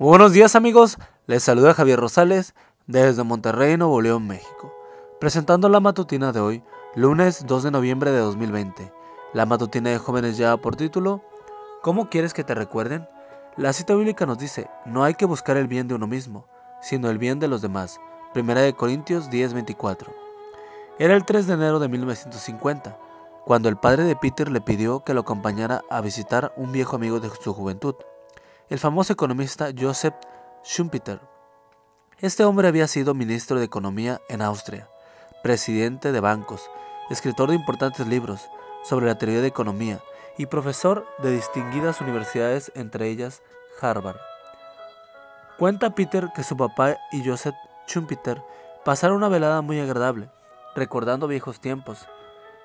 Buenos días amigos, les saluda Javier Rosales desde Monterrey, Nuevo León, México, presentando la matutina de hoy, lunes 2 de noviembre de 2020. La matutina de jóvenes lleva por título ¿Cómo quieres que te recuerden? La cita bíblica nos dice, no hay que buscar el bien de uno mismo, sino el bien de los demás. Primera de Corintios 10:24. Era el 3 de enero de 1950, cuando el padre de Peter le pidió que lo acompañara a visitar un viejo amigo de su juventud, el famoso economista Joseph Schumpeter. Este hombre había sido ministro de Economía en Austria, presidente de bancos, escritor de importantes libros sobre la teoría de economía y profesor de distinguidas universidades, entre ellas Harvard. Cuenta Peter que su papá y Joseph Schumpeter pasaron una velada muy agradable, recordando viejos tiempos.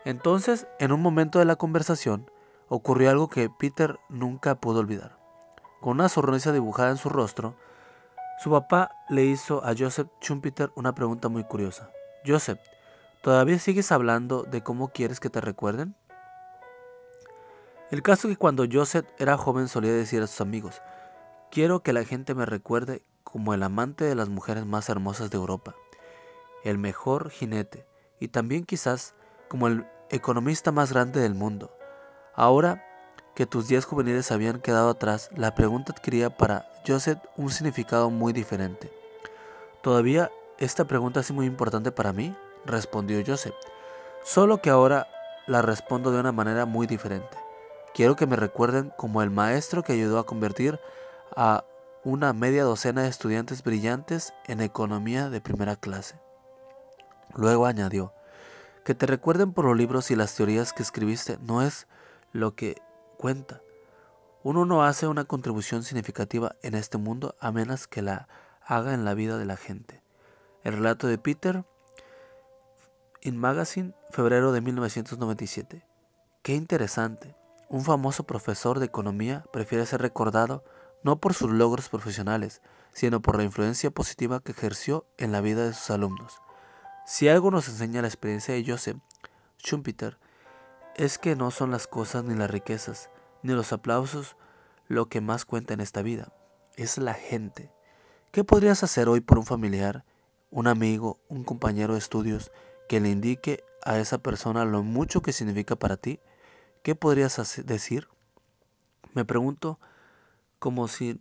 Entonces, en un momento de la conversación, ocurrió algo que Peter nunca pudo olvidar. Con una sonrisa dibujada en su rostro, su papá le hizo a Joseph Schumpeter una pregunta muy curiosa. Joseph, ¿todavía sigues hablando de cómo quieres que te recuerden? El caso es que cuando Joseph era joven solía decir a sus amigos, quiero que la gente me recuerde como el amante de las mujeres más hermosas de Europa, el mejor jinete y también quizás como el economista más grande del mundo. Ahora que tus días juveniles habían quedado atrás, la pregunta adquiría para Joseph un significado muy diferente. ¿Todavía esta pregunta es muy importante para mí? respondió Joseph. Solo que ahora la respondo de una manera muy diferente. Quiero que me recuerden como el maestro que ayudó a convertir a una media docena de estudiantes brillantes en economía de primera clase. Luego añadió, que te recuerden por los libros y las teorías que escribiste no es lo que cuenta. Uno no hace una contribución significativa en este mundo a menos que la haga en la vida de la gente. El relato de Peter in Magazine, febrero de 1997. Qué interesante. Un famoso profesor de economía prefiere ser recordado no por sus logros profesionales, sino por la influencia positiva que ejerció en la vida de sus alumnos. Si algo nos enseña la experiencia de Joseph Schumpeter, es que no son las cosas ni las riquezas, ni los aplausos lo que más cuenta en esta vida, es la gente. ¿Qué podrías hacer hoy por un familiar, un amigo, un compañero de estudios que le indique a esa persona lo mucho que significa para ti? ¿Qué podrías decir? Me pregunto como si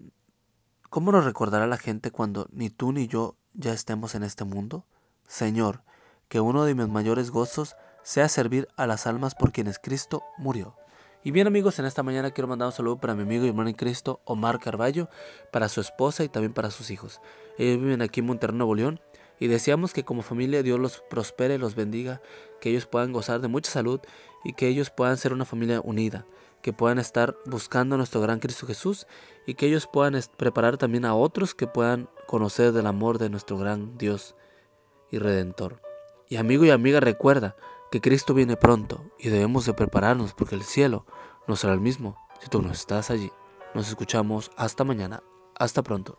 ¿cómo nos recordará la gente cuando ni tú ni yo ya estemos en este mundo? Señor, que uno de mis mayores gozos sea servir a las almas por quienes Cristo murió. Y bien amigos, en esta mañana quiero mandar un saludo para mi amigo y hermano en Cristo, Omar Carballo, para su esposa y también para sus hijos. Ellos viven aquí en Monterrey, Nuevo León, y deseamos que como familia Dios los prospere, los bendiga, que ellos puedan gozar de mucha salud y que ellos puedan ser una familia unida, que puedan estar buscando a nuestro gran Cristo Jesús y que ellos puedan preparar también a otros que puedan conocer del amor de nuestro gran Dios y Redentor. Y amigo y amiga, recuerda que Cristo viene pronto y debemos de prepararnos porque el cielo no será el mismo si tú no estás allí. Nos escuchamos hasta mañana. Hasta pronto.